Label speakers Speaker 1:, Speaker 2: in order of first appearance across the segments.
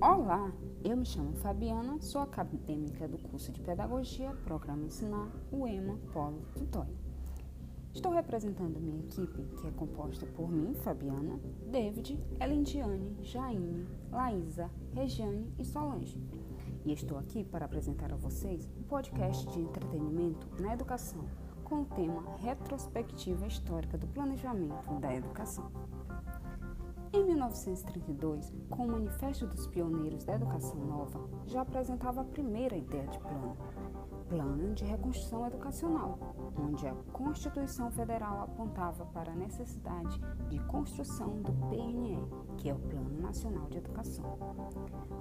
Speaker 1: Olá, eu me chamo Fabiana, sou acadêmica do curso de Pedagogia, Programa Ensinar, UEMA, Polo Tutório. Estou representando minha equipe, que é composta por mim, Fabiana, David, Elindiane, Jaine, Laísa, Regiane e Solange. E estou aqui para apresentar a vocês um podcast de entretenimento na educação, com o tema Retrospectiva Histórica do Planejamento da Educação. Em 1932, com o Manifesto dos Pioneiros da Educação Nova, já apresentava a primeira ideia de plano, Plano de Reconstrução Educacional, onde a Constituição Federal apontava para a necessidade de construção do PNE, que é o Plano Nacional de Educação.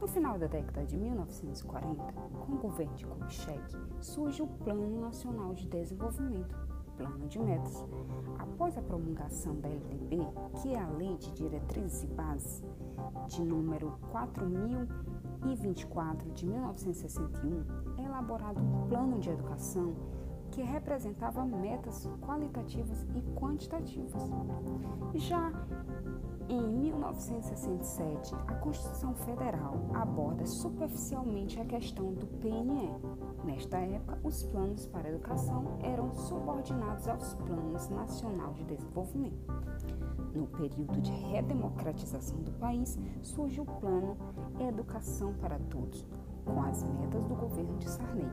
Speaker 1: No final da década de 1940, com o governo de Kubitschek, surge o Plano Nacional de Desenvolvimento, plano de metas. Após a promulgação da LDB, que é a Lei de Diretrizes e Bases, de número 4024 de 1961, é elaborado um plano de educação que representava metas qualitativas e quantitativas. Já 1967, a Constituição Federal aborda superficialmente a questão do PNE. Nesta época, os planos para a educação eram subordinados aos Planos Nacional de Desenvolvimento. No período de redemocratização do país, surge o Plano Educação para Todos, com as metas do governo de Sarney.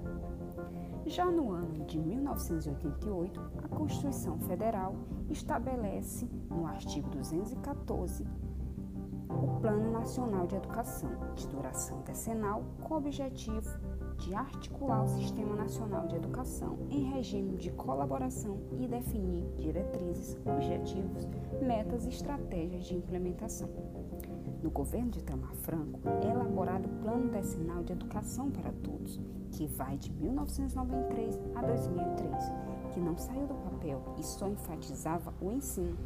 Speaker 1: Já no ano de 1988, a Constituição Federal estabelece, no artigo 214, o Plano Nacional de Educação, de duração decenal, com o objetivo de articular o Sistema Nacional de Educação em regime de colaboração e definir diretrizes, objetivos, metas e estratégias de implementação. No governo de Itamar Franco, é elaborado o Plano Decenal de Educação para Todos, que vai de 1993 a 2003, que não saiu do papel e só enfatizava o ensino.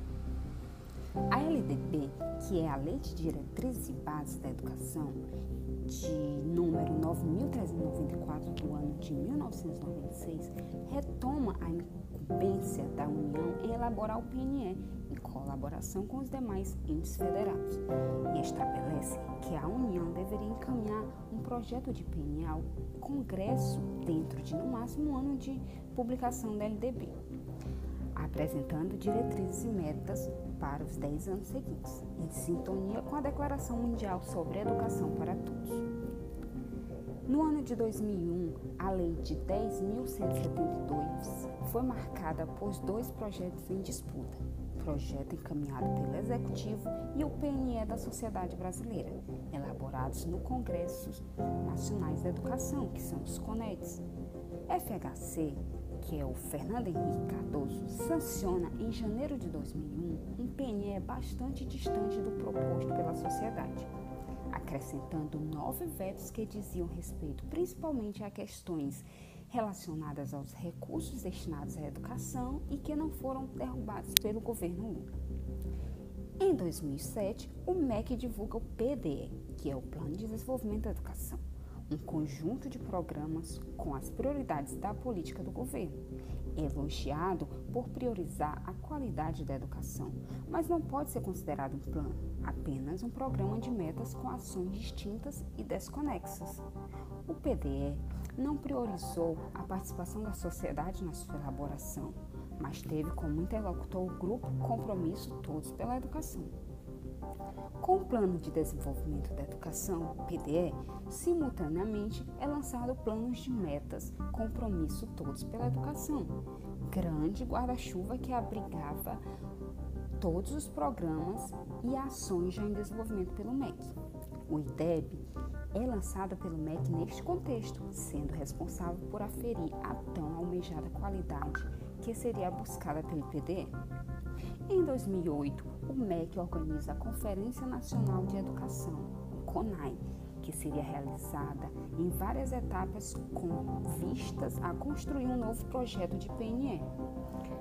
Speaker 1: A LDB, que é a Lei de Diretrizes e Bases da Educação, de número 9.394 do ano de 1996, retoma a incumbência da União em elaborar o PNE em colaboração com os demais entes federados. E estabelece que a União deveria encaminhar um projeto de PNE ao Congresso dentro de no máximo um ano de publicação da LDB, apresentando diretrizes e metas para os 10 anos seguintes, em sintonia com a Declaração Mundial sobre Educação para Todos. No ano de 2001, a Lei de 10.172 foi marcada por dois projetos em disputa: projeto encaminhado pelo Executivo e o PNE da Sociedade Brasileira, elaborados no Congressos Nacionais da Educação, que são os CONEDs. FHC, que é o Fernando Henrique Cardoso, sanciona em janeiro de 2001 um PNE bastante distante do proposto pela sociedade acrescentando nove vetos que diziam respeito principalmente a questões relacionadas aos recursos destinados à educação e que não foram derrubados pelo governo Lula. Em 2007, o MEC divulga o PDE, que é o Plano de Desenvolvimento da Educação, um conjunto de programas com as prioridades da política do governo, elogiado por priorizar a qualidade da educação, mas não pode ser considerado um plano, apenas um programa de metas com ações distintas e desconexas. O PDE não priorizou a participação da sociedade na sua elaboração, mas teve como interlocutor o grupo Compromisso Todos pela Educação. Com o Plano de Desenvolvimento da Educação, PDE, simultaneamente é lançado planos de metas Compromisso Todos pela Educação, grande guarda-chuva que abrigava todos os programas e ações já em desenvolvimento pelo MEC. O IDEB é lançado pelo MEC neste contexto, sendo responsável por aferir a tão almejada qualidade que seria buscada pelo PDE. Em 2008, o MEC organiza a Conferência Nacional de Educação, CONAI, que seria realizada em várias etapas com vistas a construir um novo projeto de PNE.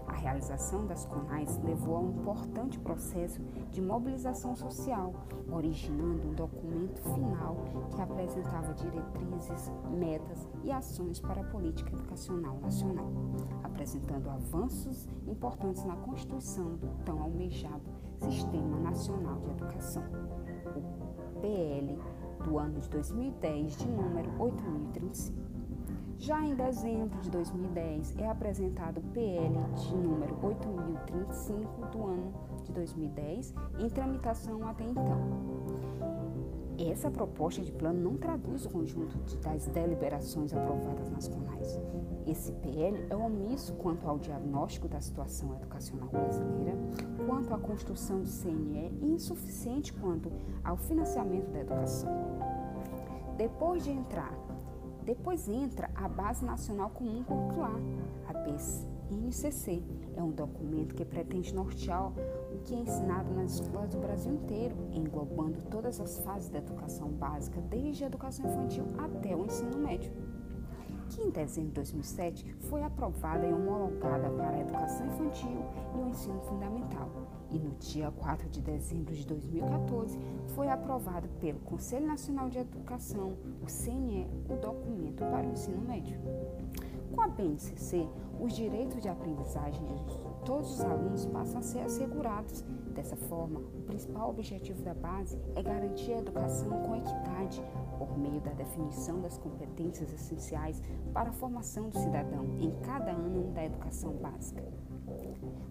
Speaker 1: A realização das CONAIs levou a um importante processo de mobilização social, originando um documento final que apresentava diretrizes, metas e ações para a política educacional nacional, apresentando avanços importantes na constituição do tão almejado Sistema Nacional de Educação, o PL do ano de 2010, de número 8035. Já em dezembro de 2010 é apresentado o PL de número 8035 do ano de 2010, em tramitação até então. Essa proposta de plano não traduz o conjunto das deliberações aprovadas nas CONAIS. Esse PL é omisso quanto ao diagnóstico da situação educacional brasileira, quanto à construção do CNE e insuficiente quanto ao financiamento da educação. Depois de entrar depois entra a Base Nacional Comum Curricular, a BNCC. É um documento que pretende nortear que é ensinado nas escolas do Brasil inteiro, englobando todas as fases da educação básica, desde a educação infantil até o ensino médio que em dezembro de 2007 foi aprovada e homologada para a educação infantil e o ensino fundamental. E no dia 4 de dezembro de 2014 foi aprovado pelo Conselho Nacional de Educação, o CNE, o documento para o ensino médio. Com a BNCC, os direitos de aprendizagem todos os alunos passam a ser assegurados. Dessa forma, o principal objetivo da base é garantir a educação com equidade, por meio da definição das competências essenciais para a formação do cidadão em cada ano da educação básica.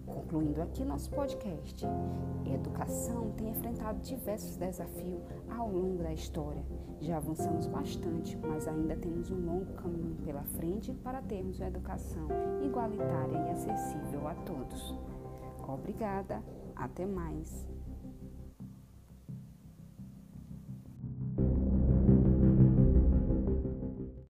Speaker 1: Concluindo aqui nosso podcast, a educação tem enfrentado diversos desafios ao longo da história. Já avançamos bastante, mas ainda temos um longo caminho pela frente para termos uma educação igualitária e acessível a todos. Obrigada, até mais.